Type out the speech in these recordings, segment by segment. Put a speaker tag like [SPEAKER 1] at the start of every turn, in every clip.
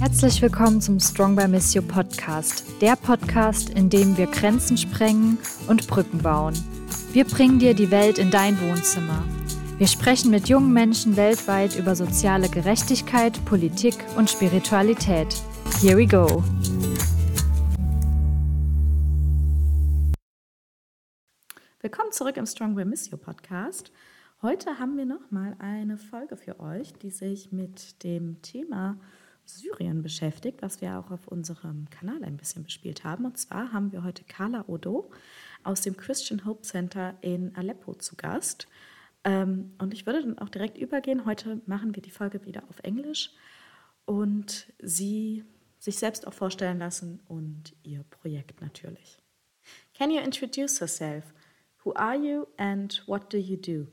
[SPEAKER 1] Herzlich willkommen zum Strong by Miss You Podcast, der Podcast, in dem wir Grenzen sprengen und Brücken bauen. Wir bringen dir die Welt in dein Wohnzimmer. Wir sprechen mit jungen Menschen weltweit über soziale Gerechtigkeit, Politik und Spiritualität. Here we go. Willkommen zurück im Strong by Miss You Podcast. Heute haben wir nochmal eine Folge für euch, die sich mit dem Thema Syrien beschäftigt, was wir auch auf unserem Kanal ein bisschen bespielt haben. Und zwar haben wir heute Carla Odo aus dem Christian Hope Center in Aleppo zu Gast. Ähm, und ich würde dann auch direkt übergehen. Heute machen wir die Folge wieder auf Englisch und sie sich selbst auch vorstellen lassen und ihr Projekt natürlich. Can you introduce yourself? Who are you and what do you do?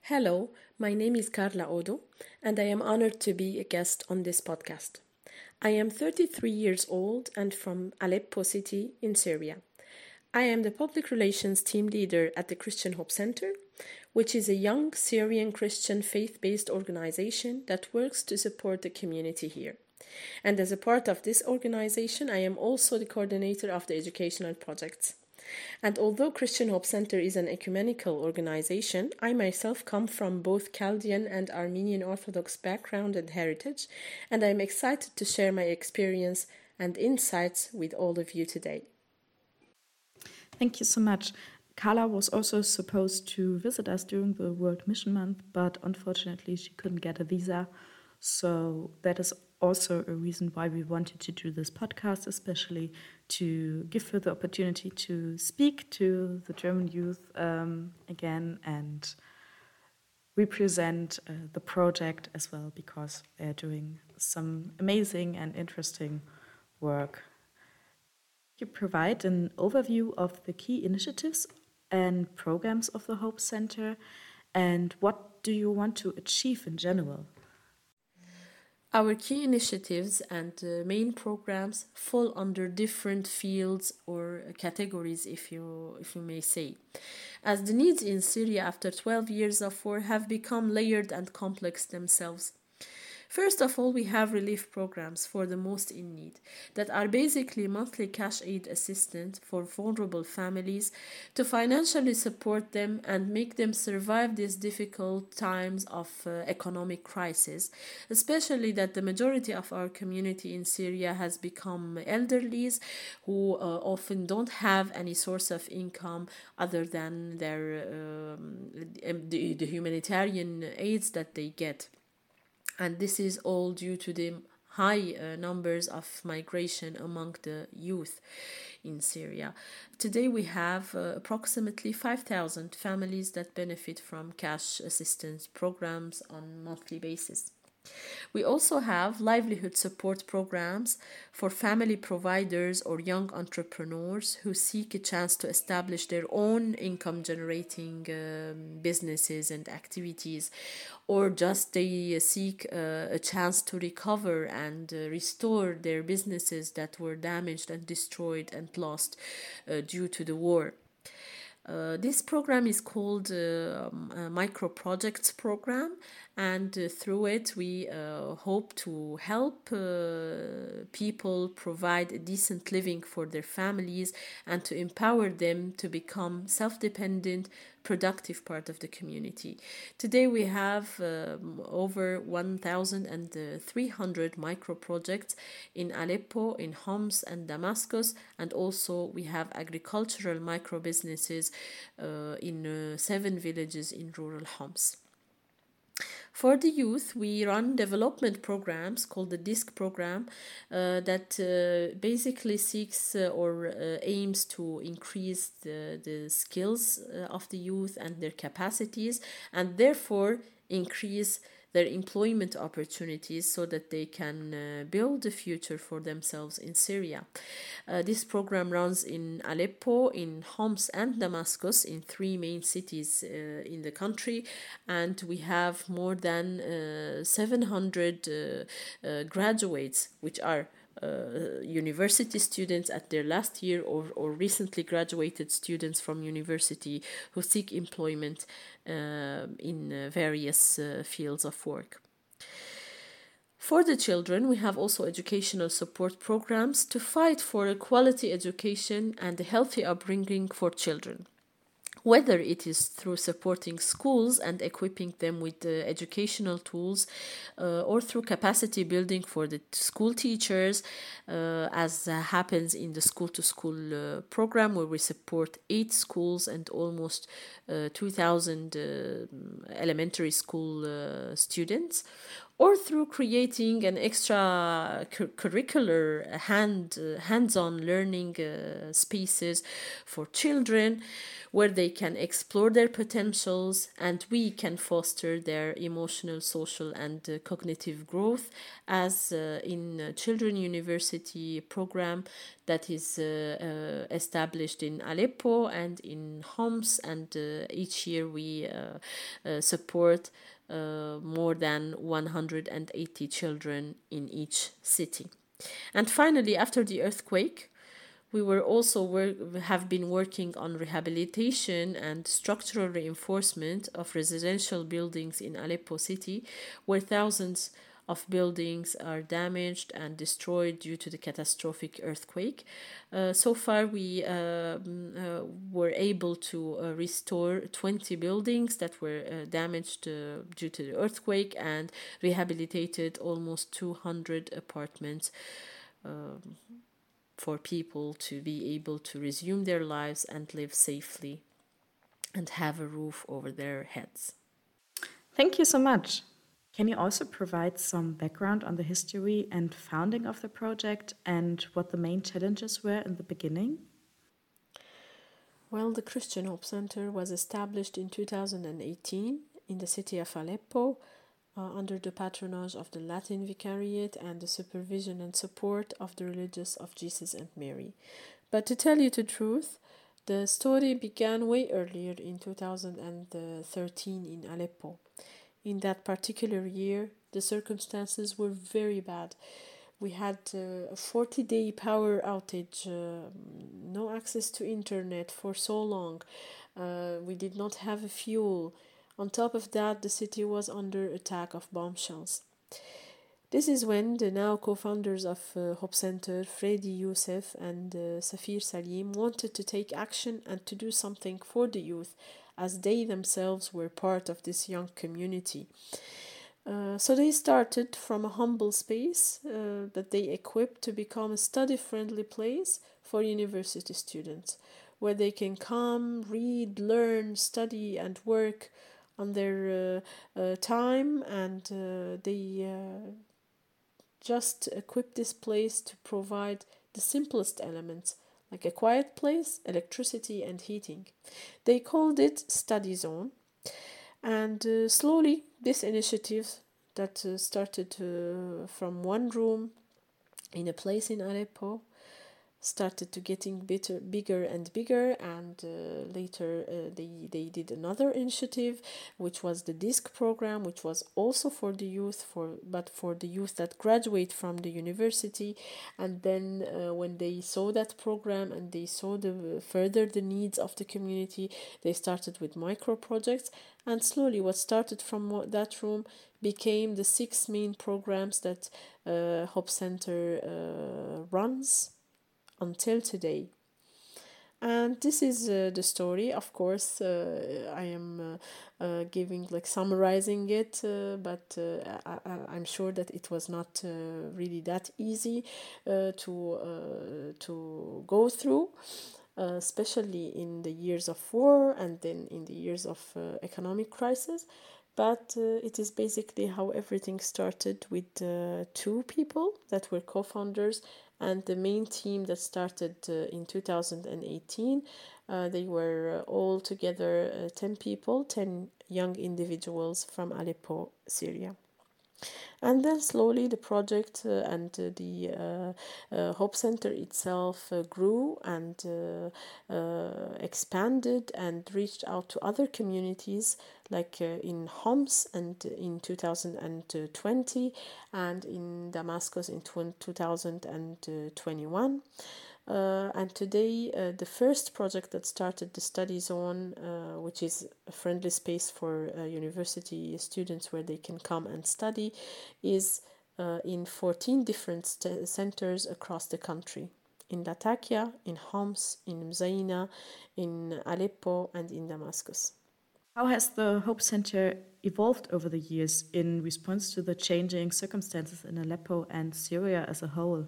[SPEAKER 2] Hello, my name is Carla Odo, and I am honored to be a guest on this podcast. I am 33 years old and from Aleppo city in Syria. I am the public relations team leader at the Christian Hope Center, which is a young Syrian Christian faith based organization that works to support the community here. And as a part of this organization, I am also the coordinator of the educational projects. And although Christian Hope Center is an ecumenical organization, I myself come from both Chaldean and Armenian Orthodox background and heritage, and I am excited to share my experience and insights with all of you today.
[SPEAKER 1] Thank you so much. Carla was also supposed to visit us during the World Mission Month, but unfortunately she couldn't get a visa. So that is also a reason why we wanted to do this podcast, especially to give her the opportunity to speak to the German youth um, again and represent uh, the project as well because they're doing some amazing and interesting work. You provide an overview of the key initiatives and programs of the Hope Center and what do you want to achieve in general?
[SPEAKER 2] Our key initiatives and uh, main programs fall under different fields or categories, if you, if you may say, as the needs in Syria after 12 years of war have become layered and complex themselves. First of all, we have relief programs for the most in need that are basically monthly cash aid assistance for vulnerable families to financially support them and make them survive these difficult times of uh, economic crisis, especially that the majority of our community in Syria has become elderlies who uh, often don't have any source of income other than their um, the, the humanitarian aids that they get and this is all due to the high uh, numbers of migration among the youth in Syria. Today we have uh, approximately 5,000 families that benefit from cash assistance programs on monthly basis. We also have livelihood support programs for family providers or young entrepreneurs who seek a chance to establish their own income generating um, businesses and activities, or just they seek uh, a chance to recover and uh, restore their businesses that were damaged and destroyed and lost uh, due to the war. Uh, this program is called uh, um, Micro Projects Program, and uh, through it, we uh, hope to help uh, people provide a decent living for their families and to empower them to become self dependent, productive part of the community. Today, we have um, over 1,300 micro projects in Aleppo, in Homs, and Damascus, and also we have agricultural micro businesses uh, in uh, seven villages in rural Homs. For the youth, we run development programs called the DISC program uh, that uh, basically seeks uh, or uh, aims to increase the, the skills uh, of the youth and their capacities and therefore increase their employment opportunities so that they can uh, build a future for themselves in Syria. Uh, this program runs in Aleppo, in Homs, and Damascus, in three main cities uh, in the country, and we have more than uh, 700 uh, uh, graduates, which are uh, university students at their last year or, or recently graduated students from university who seek employment uh, in various uh, fields of work. For the children, we have also educational support programs to fight for a quality education and a healthy upbringing for children whether it is through supporting schools and equipping them with the educational tools uh, or through capacity building for the school teachers uh, as uh, happens in the school to school program where we support eight schools and almost uh, 2000 uh, elementary school uh, students or through creating an extra curricular hand hands-on learning spaces for children where they can explore their potentials and we can foster their emotional, social, and uh, cognitive growth, as uh, in uh, Children University program that is uh, uh, established in Aleppo and in Homs, and uh, each year we support. Uh, more than 180 children in each city. And finally, after the earthquake, we were also work, have been working on rehabilitation and structural reinforcement of residential buildings in Aleppo city, where thousands of buildings are damaged and destroyed due to the catastrophic earthquake. Uh, so far, we uh, uh, were able to uh, restore 20 buildings that were uh, damaged due to the earthquake and rehabilitated almost 200 apartments. Um, for people to be able to resume their lives and live safely and have a roof over their heads.
[SPEAKER 1] Thank you so much. Can you also provide some background on the history and founding of the project and what the main challenges were in the beginning?
[SPEAKER 2] Well, the Christian Hope Center was established in 2018 in the city of Aleppo uh, under the patronage of the Latin Vicariate and the supervision and support of the religious of Jesus and Mary. But to tell you the truth, the story began way earlier in 2013 in Aleppo. In that particular year, the circumstances were very bad. We had uh, a 40 day power outage, uh, no access to internet for so long. Uh, we did not have fuel on top of that, the city was under attack of bombshells. This is when the now co founders of uh, Hope Center, Freddy Youssef and uh, Safir Salim, wanted to take action and to do something for the youth, as they themselves were part of this young community. Uh, so they started from a humble space uh, that they equipped to become a study friendly place for university students, where they can come, read, learn, study, and work on their uh, uh, time and uh, they just equip this place to provide the simplest elements like a quiet place, electricity, and heating. They called it Study Zone, and uh, slowly this initiative that uh, started uh, from one room in a place in Aleppo started to getting bitter, bigger and bigger and uh, later uh, they, they did another initiative which was the disc program which was also for the youth for but for the youth that graduate from the university. And then uh, when they saw that program and they saw the further the needs of the community they started with micro projects. And slowly what started from that room became the six main programs that uh, Hope Center uh, runs until today. And this is uh, the story. Of course, uh, I am uh, uh giving like summarizing it, uh, but uh, I, am sure that it was not really that easy to to go through. especially in the years of war and then in the years of economic crisis, but it is basically how everything started with two people that were co-founders and the main team that started uh, in 2018 uh, they were uh, all together uh, 10 people 10 young individuals from aleppo syria and then slowly the project uh, and uh, the uh, Hope Center itself grew and expanded and reached out to other communities like in Homs and in 2020 and in Damascus in 2021. Uh, and today, uh, the first project that started the Study Zone, uh, which is a friendly space for uh, university students where they can come and study, is uh, in 14 different centers across the country in Latakia, in Homs, in Mzaina, in Aleppo, and in Damascus.
[SPEAKER 1] How has the Hope Center evolved over the years in response to the changing circumstances in Aleppo and Syria as a whole?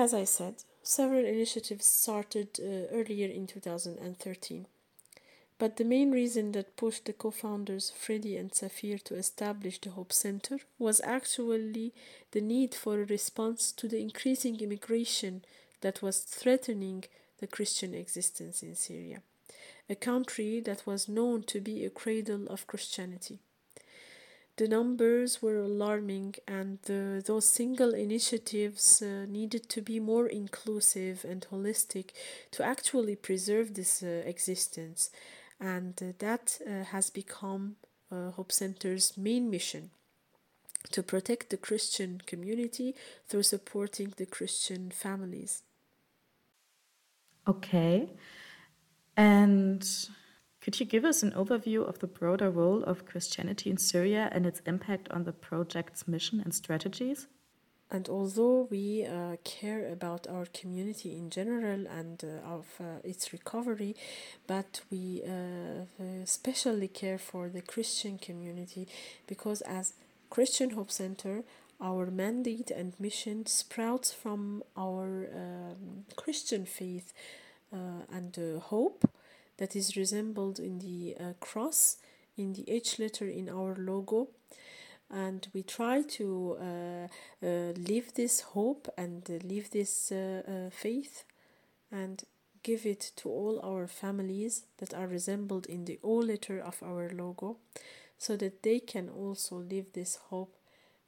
[SPEAKER 2] As I said, several initiatives started uh, earlier in 2013. But the main reason that pushed the co founders Freddy and Safir to establish the Hope Center was actually the need for a response to the increasing immigration that was threatening the Christian existence in Syria, a country that was known to be a cradle of Christianity. The numbers were alarming, and uh, those single initiatives uh, needed to be more inclusive and holistic to actually preserve this uh, existence and uh, that uh, has become Hope Center's main mission to protect the Christian community through supporting the Christian families.
[SPEAKER 1] Okay. And could you give us an overview of the broader role of Christianity in Syria and its impact on the project's mission and strategies?
[SPEAKER 2] And although we uh, care about our community in general and uh, of uh, its recovery, but we uh, especially care for the Christian community because as Christian Hope Center, our mandate and mission sprouts from our um, Christian faith uh, and hope that is resembled in the uh, cross, in the H letter in our logo. And we try to uh, uh, live this hope and live this uh, uh, faith and give it to all our families that are resembled in the O letter of our logo so that they can also live this hope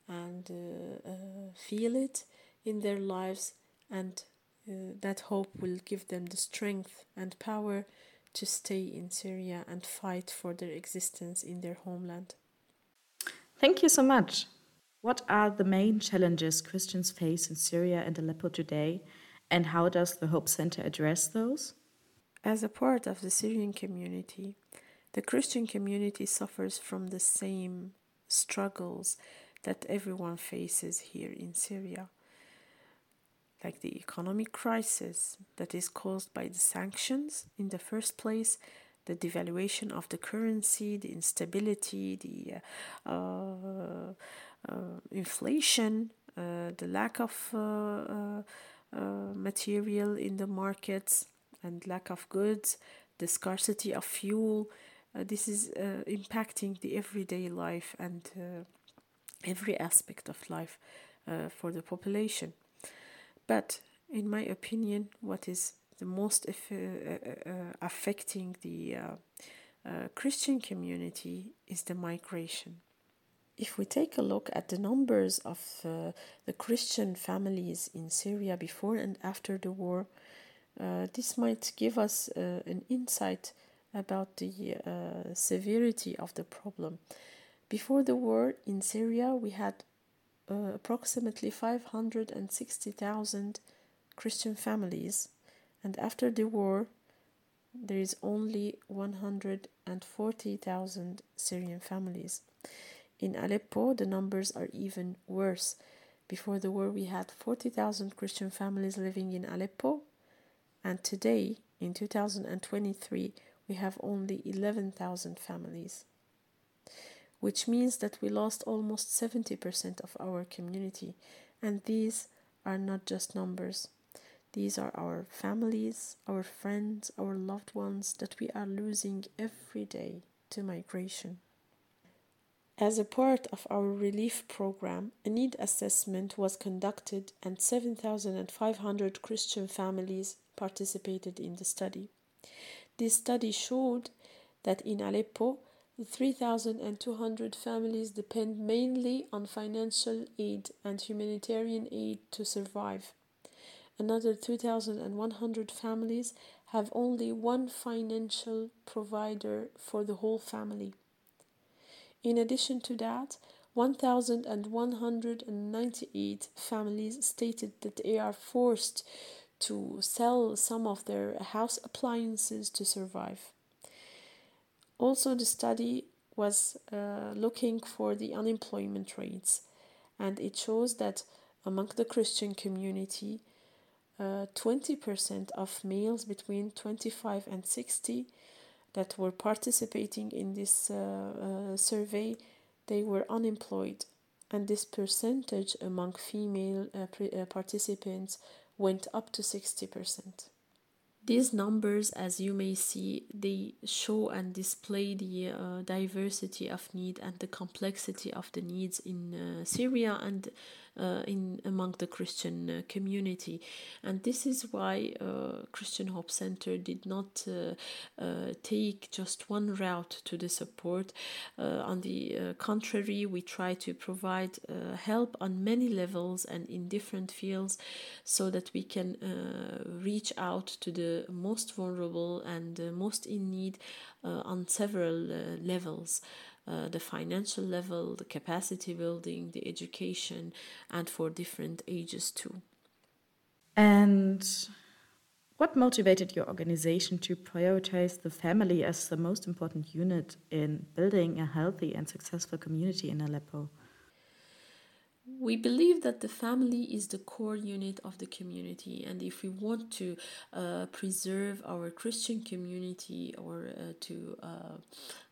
[SPEAKER 2] and uh, feel it in their lives. And that hope will give them the strength and power to stay in Syria and fight for their existence in their homeland.
[SPEAKER 1] Thank you so much. What are the main challenges Christians face in Syria and Aleppo today, and how does the Hope Center address those?
[SPEAKER 2] As a part of the Syrian community, the Christian community suffers from the same struggles that everyone faces here in Syria, like the economic crisis that is caused by the sanctions in the first place the devaluation of the currency, the instability, the uh, uh, inflation, uh, the lack of uh, uh, material in the markets and lack of goods, the scarcity of fuel. this is impacting the everyday life and every aspect of life for the population. But in my opinion, what is the most uh, uh, uh, affecting the Christian community is the migration. If we take a look at the numbers of the Christian families in Syria before and after the war, this might give us an insight about the uh, severity of the problem. Before the war in Syria, we had uh, approximately 560,000 Christian families, and after the war, there is only 140,000 Syrian families. In Aleppo, the numbers are even worse. Before the war, we had 40,000 Christian families living in Aleppo, and today, in 2023, we have only 11,000 families, which means that we lost almost 70% of our community, and these are not just numbers. These are our families, our friends, our loved ones that we are losing every day to migration. As a part of our relief program, a need assessment was conducted and 7,500 Christian families participated in the study. This study showed that in Aleppo, 3,200 families depend mainly on financial aid and humanitarian aid to survive. Another 2,100 families have only one financial provider for the whole family. In addition to that, 1,198 families stated that they are forced to sell some of their house appliances to survive. Also, the study was uh, looking for the unemployment rates and it shows that among the Christian community, uh, 20% of males between 25 and 60 that were participating in this uh, uh, survey they were unemployed. And this percentage among female uh, uh, participants went up to 60% these numbers as you may see they show and display the uh, diversity of need and the complexity of the needs in uh, syria and uh, in among the Christian uh, community, and this is why uh, Christian Hope Center did not uh, uh, take just one route to the support. Uh, on the contrary, we try to provide help on many levels and in different fields, so that we can reach out to the most vulnerable and most in need on several levels. Uh, the financial level, the capacity building, the education, and for different ages too.
[SPEAKER 1] And what motivated your organization to prioritize the family as the most important unit in building a healthy and successful community in Aleppo?
[SPEAKER 2] we believe that the family is the core unit of the community and if we want to uh, preserve our christian community or uh, to uh,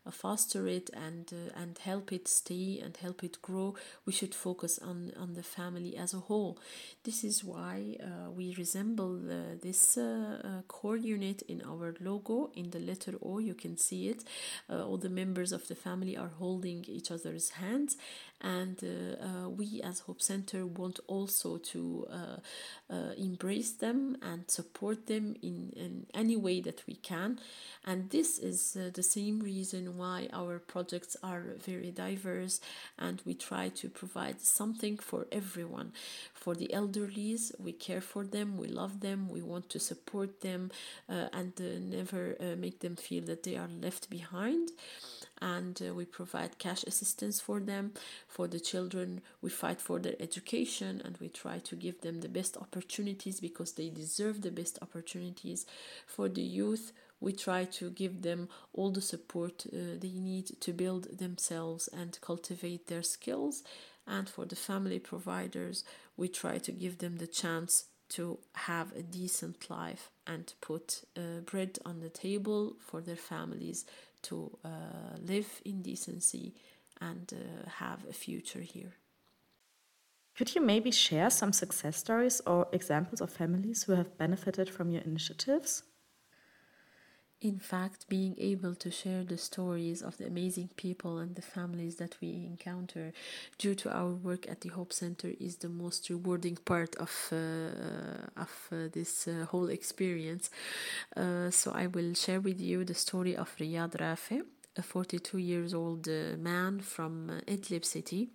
[SPEAKER 2] uh, foster it and uh, and help it stay and help it grow we should focus on on the family as a whole. This is why uh, we resemble this core unit in our logo in the letter o you can see it. All the members of the family are holding each other's hands and uh, uh, we as hope center want also to uh, embrace them and support them in, in any way that we can. And this is the same reason why our projects are very diverse and we try to provide something for everyone. For the elderlies we care for them we love them we want to support them uh, and uh, never uh, make them feel that they are left behind. And uh, we provide cash assistance for them. For the children we fight for their education and we try to give them the best opportunities because they deserve the best opportunities. For the youth we try to give them all the support uh, they need to build themselves and cultivate their skills and for the family providers we try to give them the chance to have a decent life and put uh, bread on the table for their families to uh, live in decency and uh, have a future here.
[SPEAKER 1] Could you maybe share some success stories or examples of families who have benefited from your initiatives?
[SPEAKER 2] In fact, being able to share the stories of the amazing people and the families that we encounter due to our work at the Hope Center is the most rewarding part of uh, of uh, this uh, whole experience. Uh, so I will share with you the story of Riyad Rafi a 42 years old uh, man from uh, Idlib city.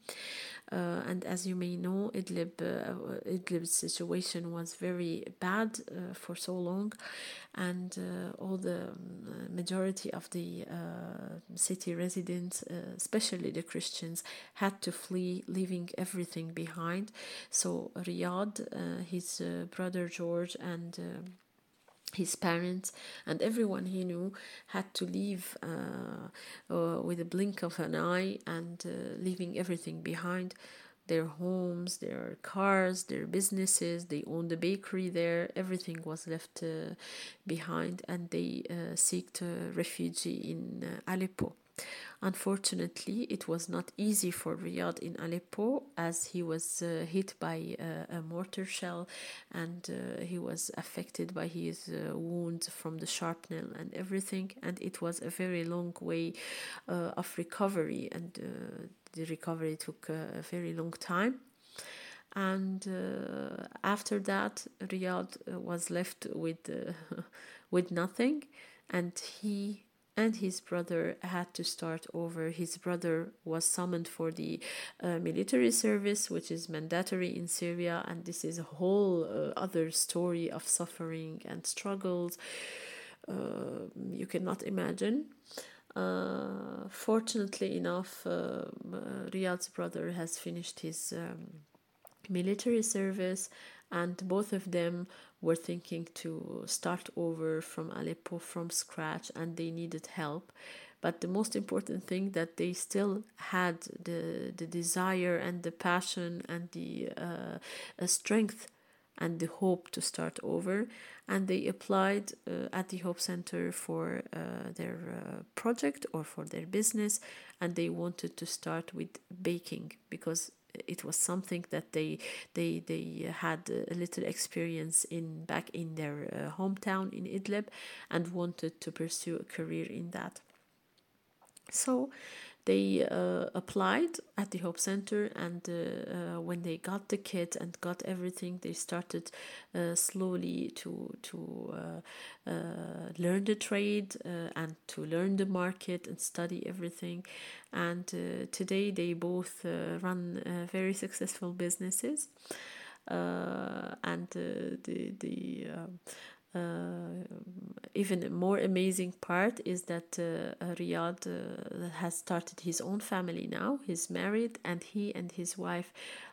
[SPEAKER 2] Uh, and as you may know, Idlib, uh, Idlib's situation was very bad uh, for so long, and uh, all the um, majority of the city residents, especially the Christians, had to flee, leaving everything behind. So Riyad, his brother George, and his parents and everyone he knew had to leave uh, uh, with a blink of an eye and uh, leaving everything behind. Their homes their cars their businesses they owned a bakery there. Everything was left uh, behind and they uh, sought refuge in uh, aleppo Unfortunately, it was not easy for Riyad in Aleppo as he was uh, hit by uh, a mortar shell and uh, he was affected by his uh, wounds from the shrapnel and everything. And it was a very long way uh, of recovery, and uh, the recovery took a very long time and uh, after that Riyad was left with uh, with nothing and he and his brother had to start over. His brother was summoned for the uh, military service, which is mandatory in Syria, and this is a whole uh, other story of suffering and struggles uh, you cannot imagine. Uh, fortunately enough, uh, Riyad's brother has finished his um, military service and both of them were thinking to start over from Aleppo from scratch and they needed help. but the most important thing that they still had the the desire and the passion and the uh, strength and the hope to start over and they applied uh, at the hope center for uh, their uh, project or for their business and they wanted to start with baking because it was something that they they they had a little experience in back in their uh, hometown in Idlib and wanted to pursue a career in that so they uh, applied at the Hope Center, and uh, uh, when they got the kit and got everything, they started uh, slowly to to uh, uh, learn the trade and to learn the market and study everything. And today, they both run very successful businesses. and the the uh, even more amazing part is that uh, uh, has started his own family now. He's married, and he and his wife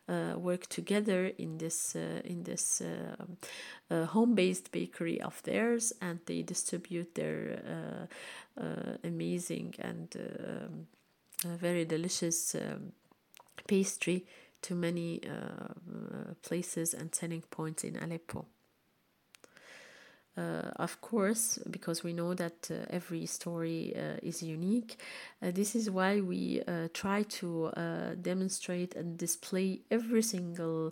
[SPEAKER 2] uh, work together in this uh, in this uh, home-based bakery of theirs, and they distribute their amazing and um, very delicious um, pastry to many places and selling points in Aleppo. Uh, of course, because we know that uh, every story uh, is unique. Uh, this is why we uh, try to uh, demonstrate and display every single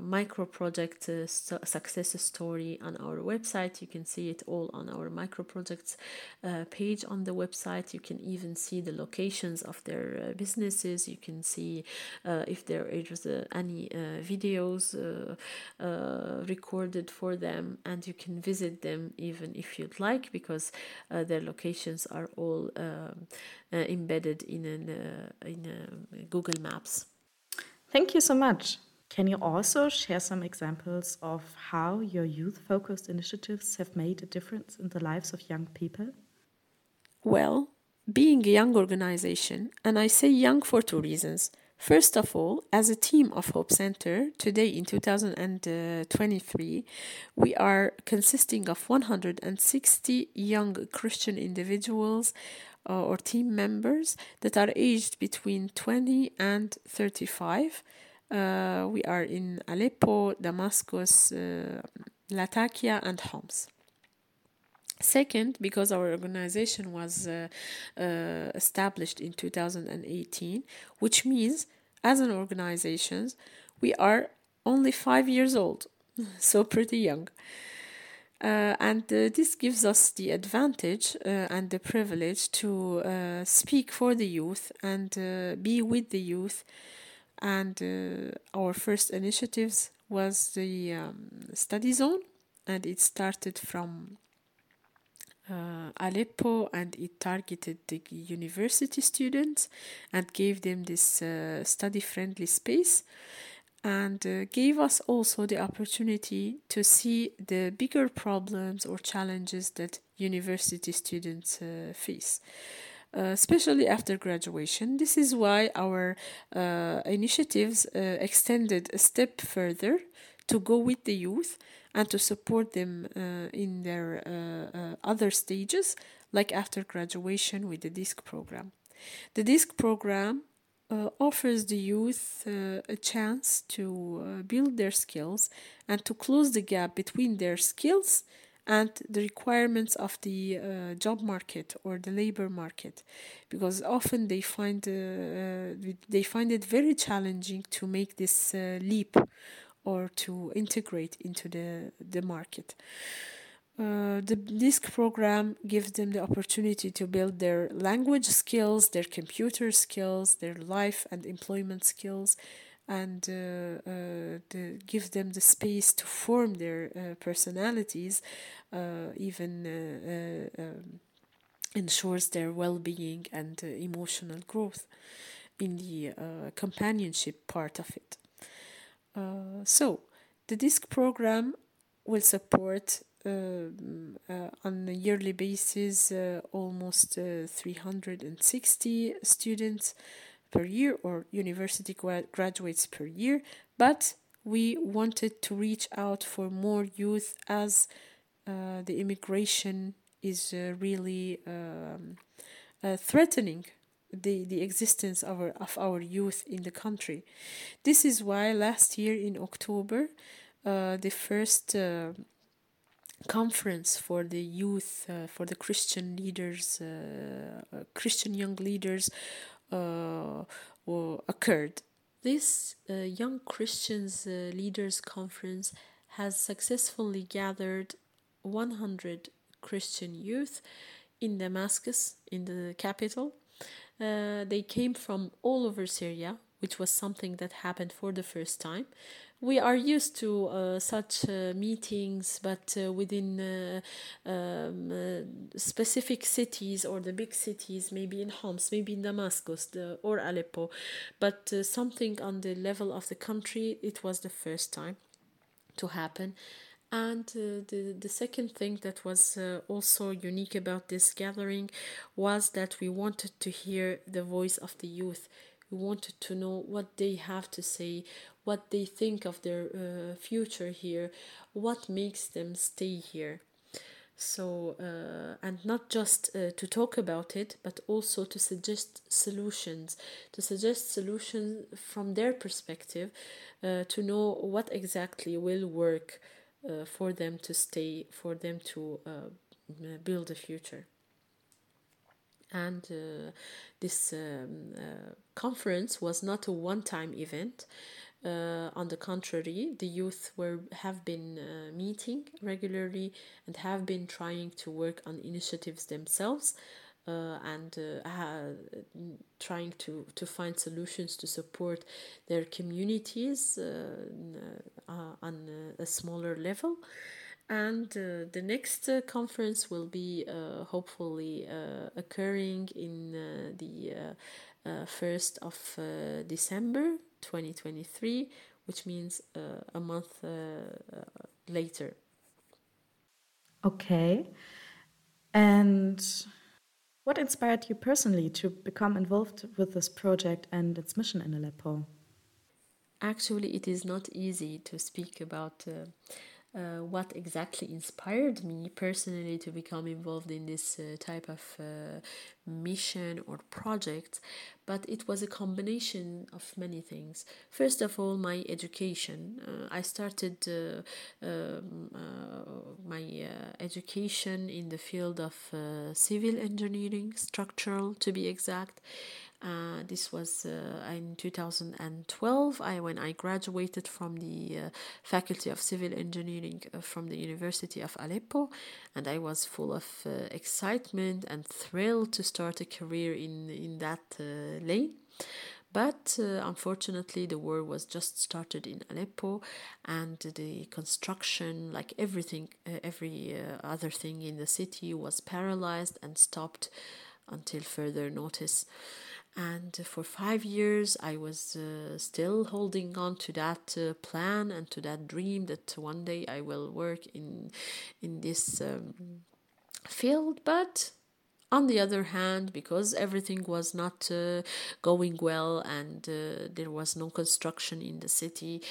[SPEAKER 2] micro project success story on our website. You can see it all on our micro projects page on the website. You can even see the locations of their businesses. You can see if there is any videos recorded for them, and you can visit them even if you'd like because uh, their locations are all um, uh, embedded in an, uh, in Google Maps.
[SPEAKER 1] Thank you so much. Can you also share some examples of how your youth focused initiatives have made a difference in the lives of young people?
[SPEAKER 2] Well, being a young organization, and I say young for two reasons. First of all, as a team of Hope Center, today in 2023, we are consisting of 160 young Christian individuals uh, or team members that are aged between 20 and 35. Uh, we are in Aleppo, Damascus, uh, Latakia, and Homs. Second, because our organization was uh, uh, established in 2018, which means as an organization, we are only five years old, so pretty young. Uh, and uh, this gives us the advantage uh, and the privilege to uh, speak for the youth and be with the youth. And our first initiatives was the um, study zone, and it started from uh, Aleppo and it targeted the university students and gave them this uh, study friendly space and uh, gave us also the opportunity to see the bigger problems or challenges that university students uh, face. Uh, especially after graduation. This is why our uh, initiatives extended a step further to go with the youth and to support them uh, in their uh, uh, other stages, like after graduation with the DISC program. The DISC program uh, offers the youth uh, a chance to uh, build their skills and to close the gap between their skills and the requirements of the job market or the labor market because often they find they find it very challenging to make this leap or to integrate into the, the market. Uh, the DISC program gives them the opportunity to build their language skills, their computer skills, their life and employment skills, and uh, uh, the, gives them the space to form their uh, personalities, uh, even uh, um, ensures their well being and emotional growth in the companionship part of it. Uh, so, the DISC program will support uh, uh, on a yearly basis uh, almost uh, 360 students per year or university gra- graduates per year, but we wanted to reach out for more youth as uh, the immigration is uh, really um, threatening the, the existence of our, of our youth in the country. This is why last year in October, uh, the first uh, conference for the youth, uh, for the Christian leaders, uh, uh, Christian young leaders, uh, occurred. This Young Christians Leaders Conference has successfully gathered 100 Christian youth in Damascus, in the capital. Uh, they came from all over Syria, which was something that happened for the first time we are used to uh, such uh, meetings, but uh, within uh, um, uh, specific cities or the big cities, maybe in Homs, maybe in Damascus the, or Aleppo, but uh, something on the level of the country, it was the first time to happen. And the, the second thing that was also unique about this gathering was that we wanted to hear the voice of the youth. We wanted to know what they have to say, what they think of their uh, future here, what makes them stay here. So, uh, and not just uh, to talk about it, but also to suggest solutions, to suggest solutions from their perspective, uh, to know what exactly will work uh, for them to stay, for them to uh, build a future. And this um, conference was not a one time event. Uh, on the contrary, the youth were have been uh, meeting regularly and have been trying to work on initiatives themselves uh, and uh, trying to, to find solutions to support their communities uh, uh, uh, on uh, a smaller level. And uh, the next conference will be hopefully occurring in the 1st of December 2023, which means a month later.
[SPEAKER 1] Okay. And what inspired you personally to become involved with this project and its mission in Aleppo?
[SPEAKER 2] Actually, it is not easy to speak about uh, uh, what exactly inspired me personally to become involved in this uh, type of uh, mission or project, but it was a combination of many things. First of all, my education. Uh, I started uh, um, my education in the field of civil engineering, structural to be exact, uh, this was uh, in 2012 I, when I graduated from the uh, Faculty of Civil Engineering uh, from the University of Aleppo, and I was full of uh, excitement and thrilled to start a career in, in that lane. But uh, unfortunately, the war was just started in Aleppo, and the construction, like everything, uh, every uh, other thing in the city, was paralyzed and stopped until further notice and for five years i was uh, still holding on to that uh, plan and to that dream that one day i will work in in this um, field. But on the other hand because everything was not uh, going well and uh, there was no construction in the city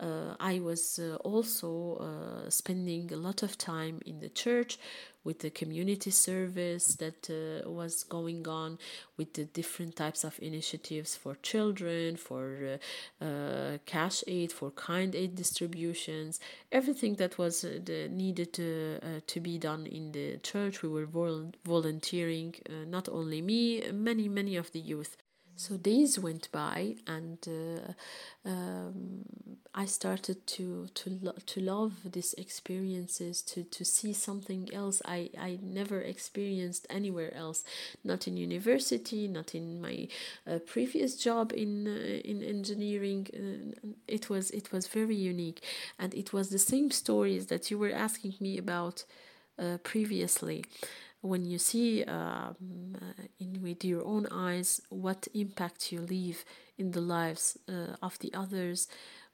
[SPEAKER 2] uh, i was uh, also spending a lot of time in the church with the community service that uh, was going on, with the different types of initiatives for children, for uh, uh, cash aid, for kind aid distributions, everything that was uh, the, needed to, uh, to be done in the church. We were vol- volunteering, uh, not only me, many, many of the youth. So days went by, and uh, um, I started to to lo- to love these experiences, to to see something else I I never experienced anywhere else, not in university, not in my uh, previous job in uh, in engineering. Uh, it was it was very unique, and it was the same stories that you were asking me about uh, previously when you see um, uh, in with your own eyes what impact you leave in the lives uh, of the others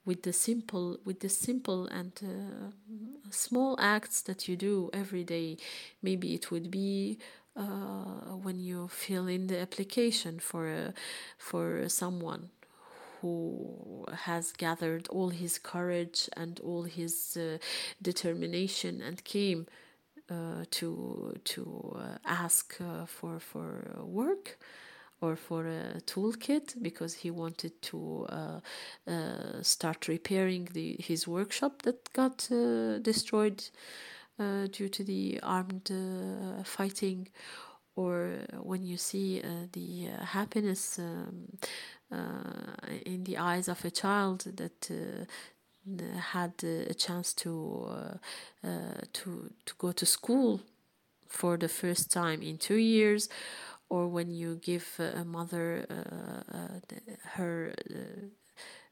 [SPEAKER 2] with the simple with the simple and uh, small acts that you do every day. Maybe it would be uh, when you fill in the application for a, for someone who has gathered all his courage and all his uh, determination and came uh, to to uh, ask uh, for for work or for a toolkit because he wanted to uh, uh, start repairing the his workshop that got uh, destroyed uh, due to the armed uh, fighting. Or when you see uh, the happiness um, in the eyes of a child that had a chance to to to go to school for the first time in two years or when you give a mother uh, uh, her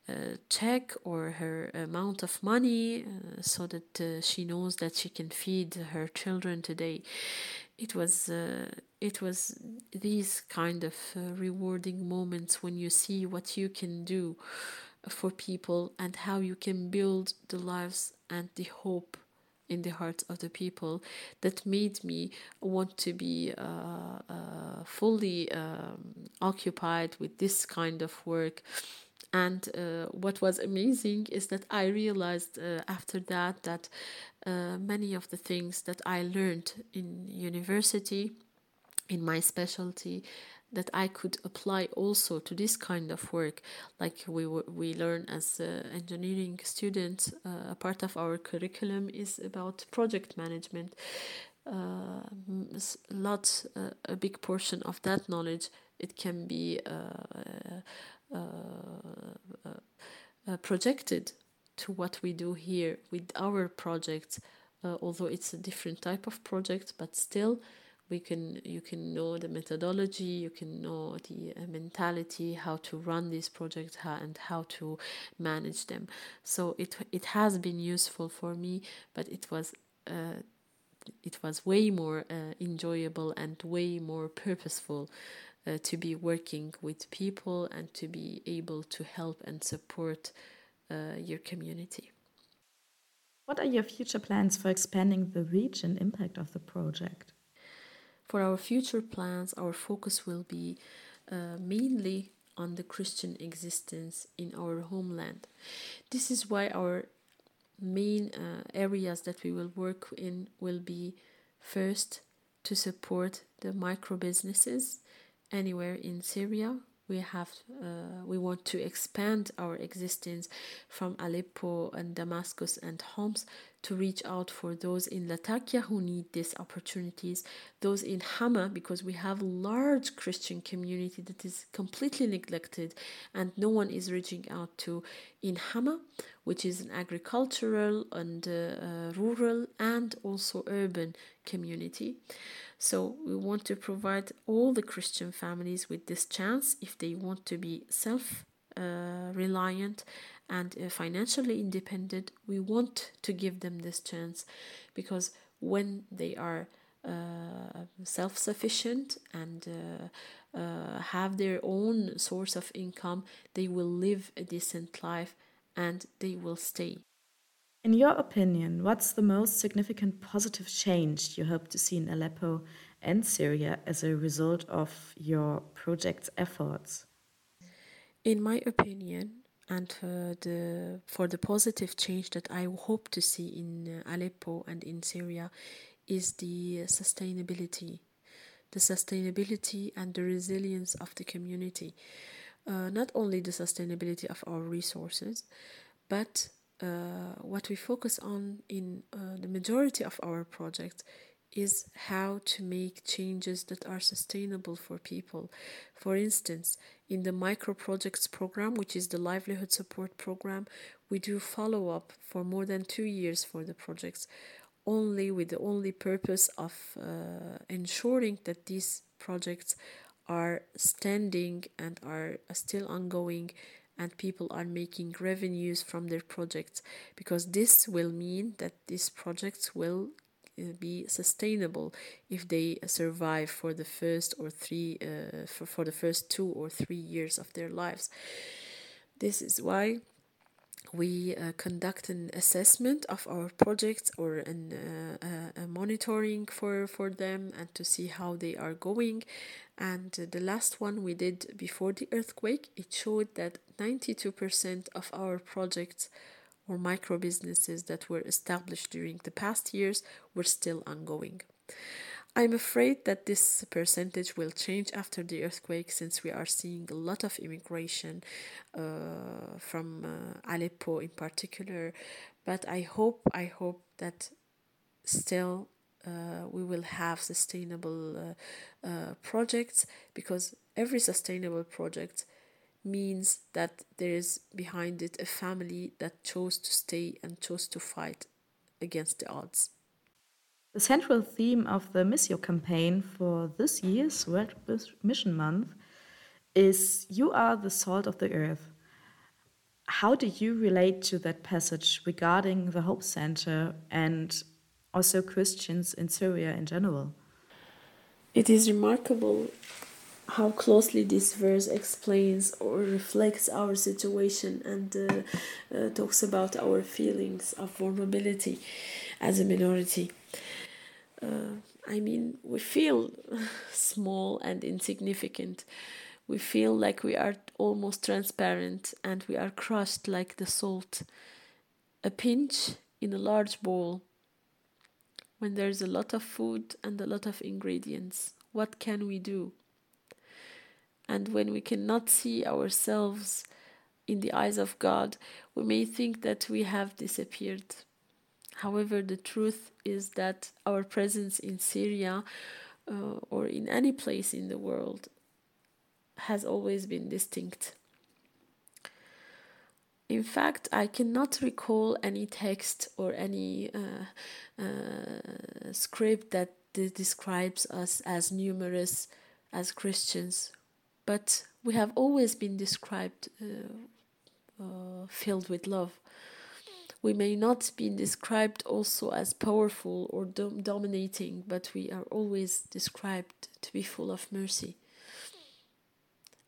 [SPEAKER 2] uh, check or her amount of money uh, so that uh, she knows that she can feed her children today. It was uh, it was these kind of rewarding moments when you see what you can do for people and how you can build the lives and the hope in the hearts of the people that made me want to be uh, uh, fully um, occupied with this kind of work. And uh, what was amazing is that I realized uh, after that that uh, many of the things that I learned in university, in my specialty, that I could apply also to this kind of work. Like we we learn as uh, engineering students, uh, a part of our curriculum is about project management. Uh, lot, uh, a big portion of that knowledge, it can be uh, uh, projected to what we do here with our projects. although it's a different type of project, but still we can you can know the methodology you can know the uh, mentality how to run these projects and how to manage them. So it it has been useful for me but it was uh, it was way more uh, enjoyable and way more purposeful uh, to be working with people and to be able to help and support uh, your community.
[SPEAKER 1] What are your future plans for expanding the reach and impact of the project
[SPEAKER 2] for our future plans, our focus will be uh, mainly on the Christian existence in our homeland. This is why our main uh, areas that we will work in will be first to support the micro businesses anywhere in Syria we have uh, we want to expand our existence from Aleppo and Damascus and Homs to reach out for those in Latakia who need these opportunities, those in Hama because we have a large Christian community that is completely neglected and no one is reaching out to in Hama, which is an agricultural and uh, uh, rural and also urban community. So we want to provide all the Christian families with this chance if they want to be self uh, reliant and uh, financially independent. We want to give them this chance because when they are uh, self sufficient and uh, uh, have their own source of income, they will live a decent life and they will stay.
[SPEAKER 1] In your opinion, what's the most significant positive change you hope to see in Aleppo and Syria as a result of your project's efforts?
[SPEAKER 2] In my opinion, and for the for the positive change that I hope to see in uh, Aleppo and in Syria is the sustainability, the sustainability and the resilience of the community. Uh, not only the sustainability of our resources, but uh, what we focus on in uh, the majority of our projects is how to make changes that are sustainable for people. For instance, in the micro projects program, which is the livelihood support program, we do follow up for more than two years for the projects, only with the only purpose of uh, ensuring that these projects are standing and are still ongoing and people are making revenues from their projects because this will mean that these projects will be sustainable if they survive for the first or three uh, for, for the first two or three years of their lives. This is why we uh, conduct an assessment of our projects or an, uh, uh, a monitoring for, for them and to see how they are going. And the last one we did before the earthquake it showed that 92% of our projects or micro businesses that were established during the past years were still ongoing. I'm afraid that this percentage will change after the earthquake since we are seeing a lot of immigration uh, from uh, Aleppo in particular. But I hope, I hope that still uh, we will have sustainable uh, uh, projects because every sustainable project means that there is behind it a family that chose to stay and chose to fight against the odds.
[SPEAKER 1] The central theme of the Missio campaign for this year's World Mission Month is You are the salt of the earth. How do you relate to that passage regarding the Hope Center and also Christians in Syria in general?
[SPEAKER 2] It is remarkable how closely this verse explains or reflects our situation and uh, uh, talks about our feelings of vulnerability as a minority. Uh, I mean, we feel small and insignificant. We feel like we are almost transparent and we are crushed like the salt. A pinch in a large bowl when there's a lot of food and a lot of ingredients. What can we do? And when we cannot see ourselves in the eyes of God, we may think that we have disappeared. However, the truth is that our presence in Syria uh, or in any place in the world has always been distinct. In fact, I cannot recall any text or any uh, uh, script that describes us as numerous as Christians but we have always been described uh, uh, filled with love. We may not be described also as powerful or dom- dominating, but we are always described to be full of mercy.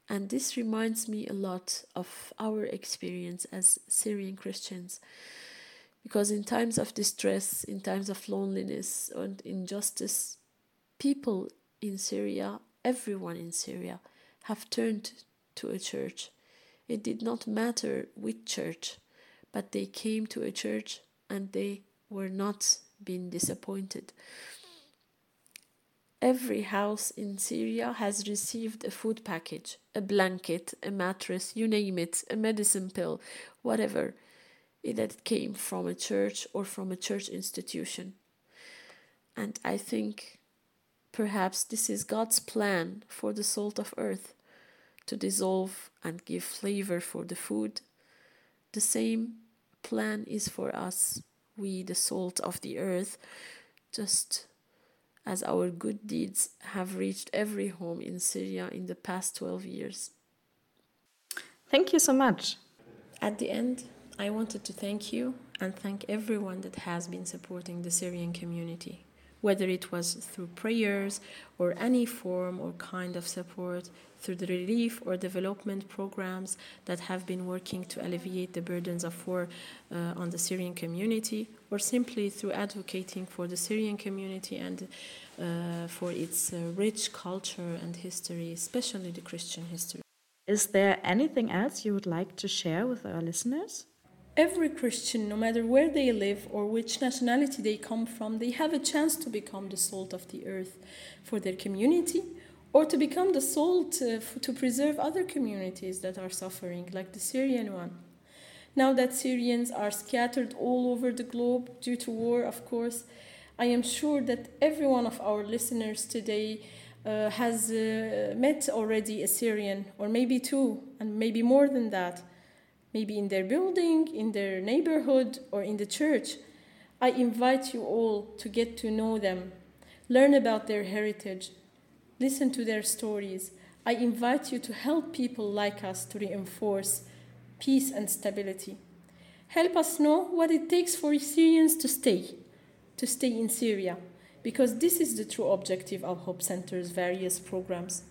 [SPEAKER 2] And this reminds me a lot of our experience as Syrian Christians. Because in times of distress, in times of loneliness and injustice, people in Syria, everyone in Syria, have turned to a church. It did not matter which church, but they came to a church and they were not being disappointed. Every house in Syria has received a food package, a blanket, a mattress, you name it, a medicine pill, whatever. It came from a church or from a church institution. And I think perhaps this is God's plan for the salt of earth to dissolve and give flavor for the food. The same plan is for us, we, the salt of the earth, just as our good deeds have reached every home in Syria in the past 12 years.
[SPEAKER 1] Thank you so much.
[SPEAKER 2] At the end, I wanted to thank you and thank everyone that has been supporting the Syrian community whether it was through prayers or any form or kind of support, through the relief or development programs that have been working to alleviate the burdens of war uh, on the Syrian community, or simply through advocating for the Syrian community and uh, for its uh, rich culture and history, especially the Christian history.
[SPEAKER 1] Is there anything else you would like to share with our listeners?
[SPEAKER 3] Every Christian, no matter where they live or which nationality they come from, they have a chance to become the salt of the earth for their community or to become the salt uh, to preserve other communities that are suffering, like the Syrian one. Now that Syrians are scattered all over the globe due to war, of course, I am sure that every one of our listeners today uh, has uh, met already a Syrian, or maybe two, and maybe more than that maybe in their building, in their neighborhood, or in the church. I invite you all to get to know them, learn about their heritage, listen to their stories. I invite you to help people like us to reinforce peace and stability. Help us know what it takes for Syrians to stay, to stay in Syria, because this is the true objective of Hope Center's various programs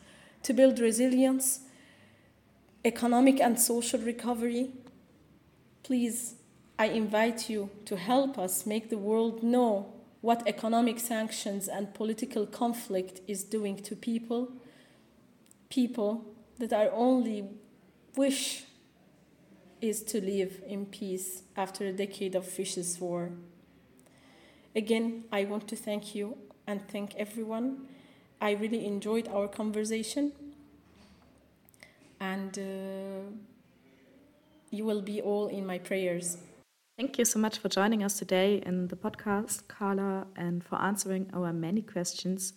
[SPEAKER 3] to build resilience, economic and social recovery, please, I invite you to help us make the world know what economic sanctions and political conflict is doing to people, people that are only wish
[SPEAKER 2] is to live in peace after a decade of vicious war. Again, I want to thank you and thank everyone. I really enjoyed our conversation, and uh, you will be all in my prayers.
[SPEAKER 1] Thank you so much for joining us today in the podcast, Carla, and for answering our many questions.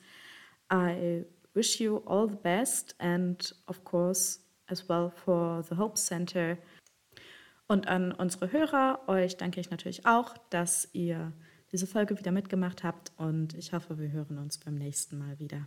[SPEAKER 1] I wish you all the best and, of course, as well for the Hope Center. Und an unsere Hörer, euch danke ich natürlich auch, dass ihr diese Folge wieder mitgemacht habt und ich hoffe, wir hören uns beim nächsten Mal wieder.